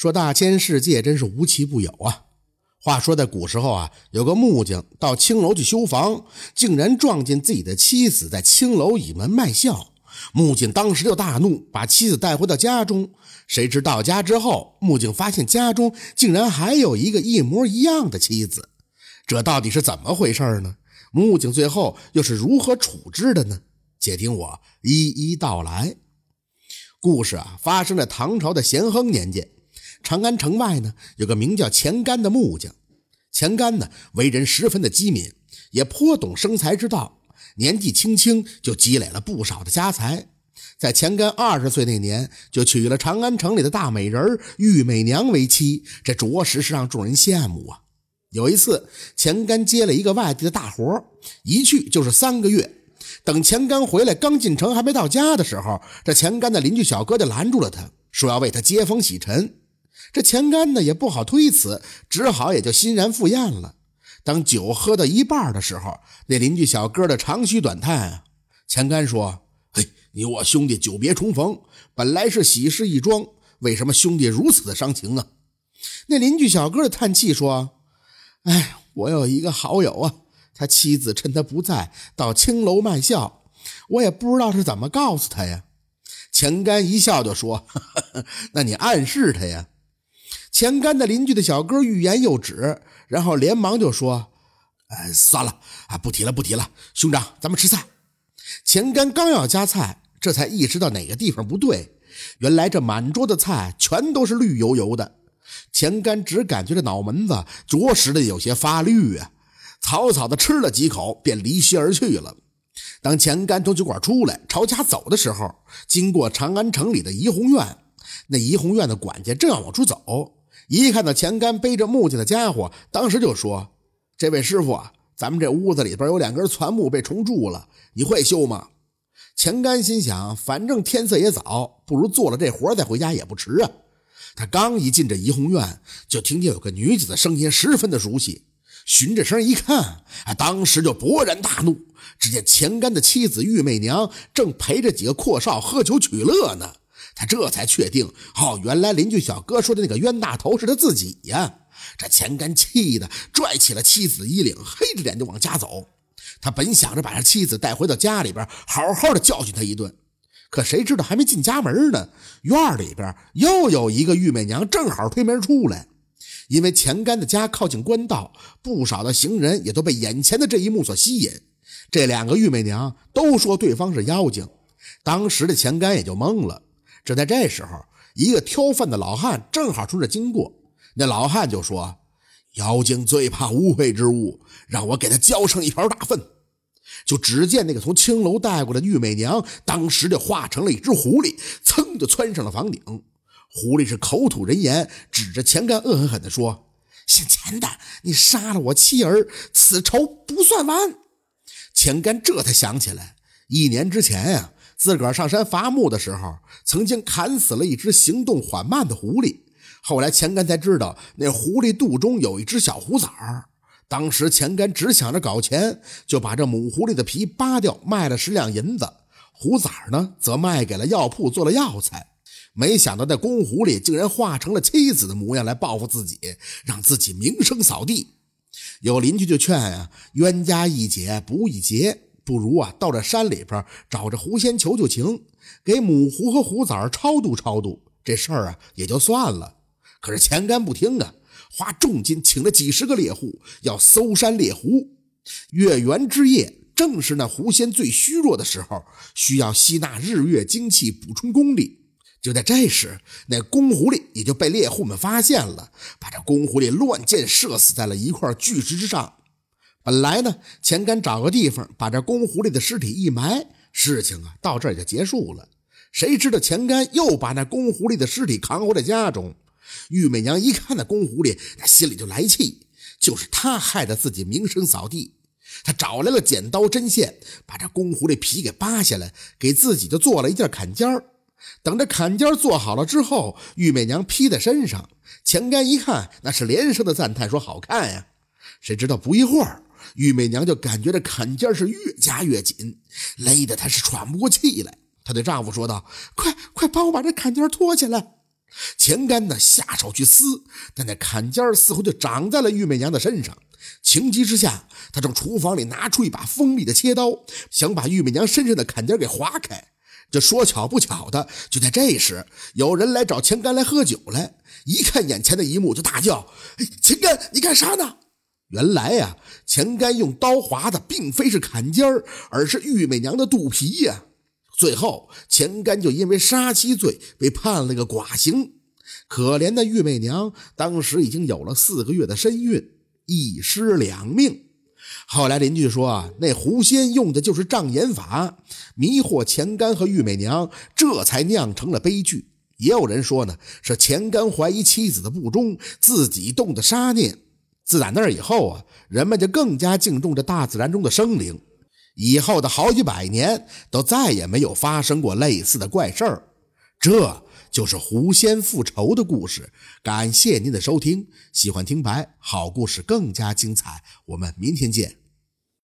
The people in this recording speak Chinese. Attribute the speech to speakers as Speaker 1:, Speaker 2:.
Speaker 1: 说大千世界真是无奇不有啊！话说在古时候啊，有个木匠到青楼去修房，竟然撞见自己的妻子在青楼倚门卖笑。木匠当时就大怒，把妻子带回到家中。谁知到家之后，木匠发现家中竟然还有一个一模一样的妻子，这到底是怎么回事呢？木匠最后又是如何处置的呢？且听我一一道来。故事啊，发生在唐朝的咸亨年间。长安城外呢，有个名叫钱干的木匠。钱干呢，为人十分的机敏，也颇懂生财之道。年纪轻轻就积累了不少的家财。在钱干二十岁那年，就娶了长安城里的大美人玉美娘为妻，这着实是让众人羡慕啊。有一次，钱干接了一个外地的大活，一去就是三个月。等钱干回来，刚进城还没到家的时候，这钱干的邻居小哥就拦住了他，说要为他接风洗尘。这钱干呢也不好推辞，只好也就欣然赴宴了。当酒喝到一半的时候，那邻居小哥的长吁短叹啊。钱干说：“嘿，你我兄弟久别重逢，本来是喜事一桩，为什么兄弟如此的伤情啊？”那邻居小哥的叹气说：“哎，我有一个好友啊，他妻子趁他不在到青楼卖笑，我也不知道是怎么告诉他呀。”钱干一笑就说：“那你暗示他呀。”钱干的邻居的小哥欲言又止，然后连忙就说：“哎，算了啊，不提了，不提了。兄长，咱们吃菜。”钱干刚要夹菜，这才意识到哪个地方不对。原来这满桌的菜全都是绿油油的。钱干只感觉这脑门子着实的有些发绿啊，草草的吃了几口，便离席而去了。当钱干从酒馆出来，朝家走的时候，经过长安城里的怡红院，那怡红院的管家正要往出走。一看到钱干背着木匠的家伙，当时就说：“这位师傅啊，咱们这屋子里边有两根攒木被虫蛀了，你会修吗？”钱干心想，反正天色也早，不如做了这活再回家也不迟啊。他刚一进这怡红院，就听见有个女子的声音十分的熟悉，循着声一看，啊，当时就勃然大怒。只见钱干的妻子玉媚娘正陪着几个阔少喝酒取乐呢。他这才确定，哦，原来邻居小哥说的那个冤大头是他自己呀！这钱干气的拽起了妻子衣领，黑着脸就往家走。他本想着把这妻子带回到家里边，好好的教训他一顿，可谁知道还没进家门呢，院里边又有一个玉美娘正好推门出来。因为钱干的家靠近官道，不少的行人也都被眼前的这一幕所吸引。这两个玉美娘都说对方是妖精，当时的钱干也就懵了。正在这时候，一个挑粪的老汉正好从这经过。那老汉就说：“妖精最怕污秽之物，让我给他浇上一瓢大粪。”就只见那个从青楼带过的玉美娘，当时就化成了一只狐狸，噌就窜上了房顶。狐狸是口吐人言，指着钱干恶狠狠地说：“姓钱的，你杀了我妻儿，此仇不算完。”钱干这才想起来，一年之前呀。自个儿上山伐木的时候，曾经砍死了一只行动缓慢的狐狸。后来钱干才知道，那狐狸肚中有一只小虎崽儿。当时钱干只想着搞钱，就把这母狐狸的皮扒掉，卖了十两银子。虎崽儿呢，则卖给了药铺做了药材。没想到那公狐狸竟然化成了妻子的模样来报复自己，让自己名声扫地。有邻居就劝啊：“冤家宜解不宜结。”不如啊，到这山里边找着狐仙求求情，给母狐和虎崽超度超度，这事儿啊也就算了。可是钱干不听啊，花重金请了几十个猎户，要搜山猎狐。月圆之夜，正是那狐仙最虚弱的时候，需要吸纳日月精气补充功力。就在这时，那公狐狸也就被猎户们发现了，把这公狐狸乱箭射死在了一块巨石之上。本来呢，钱干找个地方把这公狐狸的尸体一埋，事情啊到这儿就结束了。谁知道钱干又把那公狐狸的尸体扛回了家中。玉美娘一看那公狐狸，那心里就来气，就是他害得自己名声扫地。他找来了剪刀针线，把这公狐狸皮给扒下来，给自己就做了一件坎肩儿等着坎肩儿做好了之后，玉美娘披在身上，钱干一看，那是连声的赞叹，说好看呀。谁知道不一会儿。玉媚娘就感觉这坎肩是越加越紧，勒得她是喘不过气来。她对丈夫说道：“快快帮我把这坎肩脱下来！”钱干呢下手去撕，但那坎肩似乎就长在了玉媚娘的身上。情急之下，他从厨房里拿出一把锋利的切刀，想把玉媚娘身上的坎肩给划开。这说巧不巧的，就在这时，有人来找钱干来喝酒来。一看眼前的一幕，就大叫：“钱干，你干啥呢？”原来呀，钱干用刀划的并非是坎肩儿，而是玉美娘的肚皮呀。最后，钱干就因为杀妻罪被判了个寡刑。可怜的玉美娘当时已经有了四个月的身孕，一尸两命。后来邻居说啊，那狐仙用的就是障眼法，迷惑钱干和玉美娘，这才酿成了悲剧。也有人说呢，是钱干怀疑妻子的不忠，自己动的杀念。自打那以后啊，人们就更加敬重这大自然中的生灵。以后的好几百年，都再也没有发生过类似的怪事儿。这就是狐仙复仇的故事。感谢您的收听，喜欢听白好故事更加精彩，我们明天见。